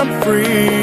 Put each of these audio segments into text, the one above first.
I'm free.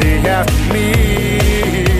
say after me.